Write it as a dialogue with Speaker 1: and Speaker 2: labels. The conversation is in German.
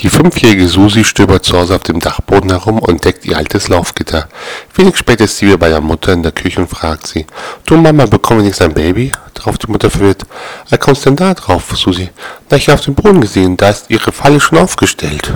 Speaker 1: Die fünfjährige Susi stöbert zu Hause auf dem Dachboden herum und deckt ihr altes Laufgitter. Wenig später ist sie wieder bei der Mutter in der Küche und fragt sie, Du Mama, bekommen wir nicht ein Baby? Darauf die Mutter verwirrt, wie kommst denn da drauf, Susi? Na, ich habe auf dem Boden gesehen, da ist ihre Falle schon aufgestellt.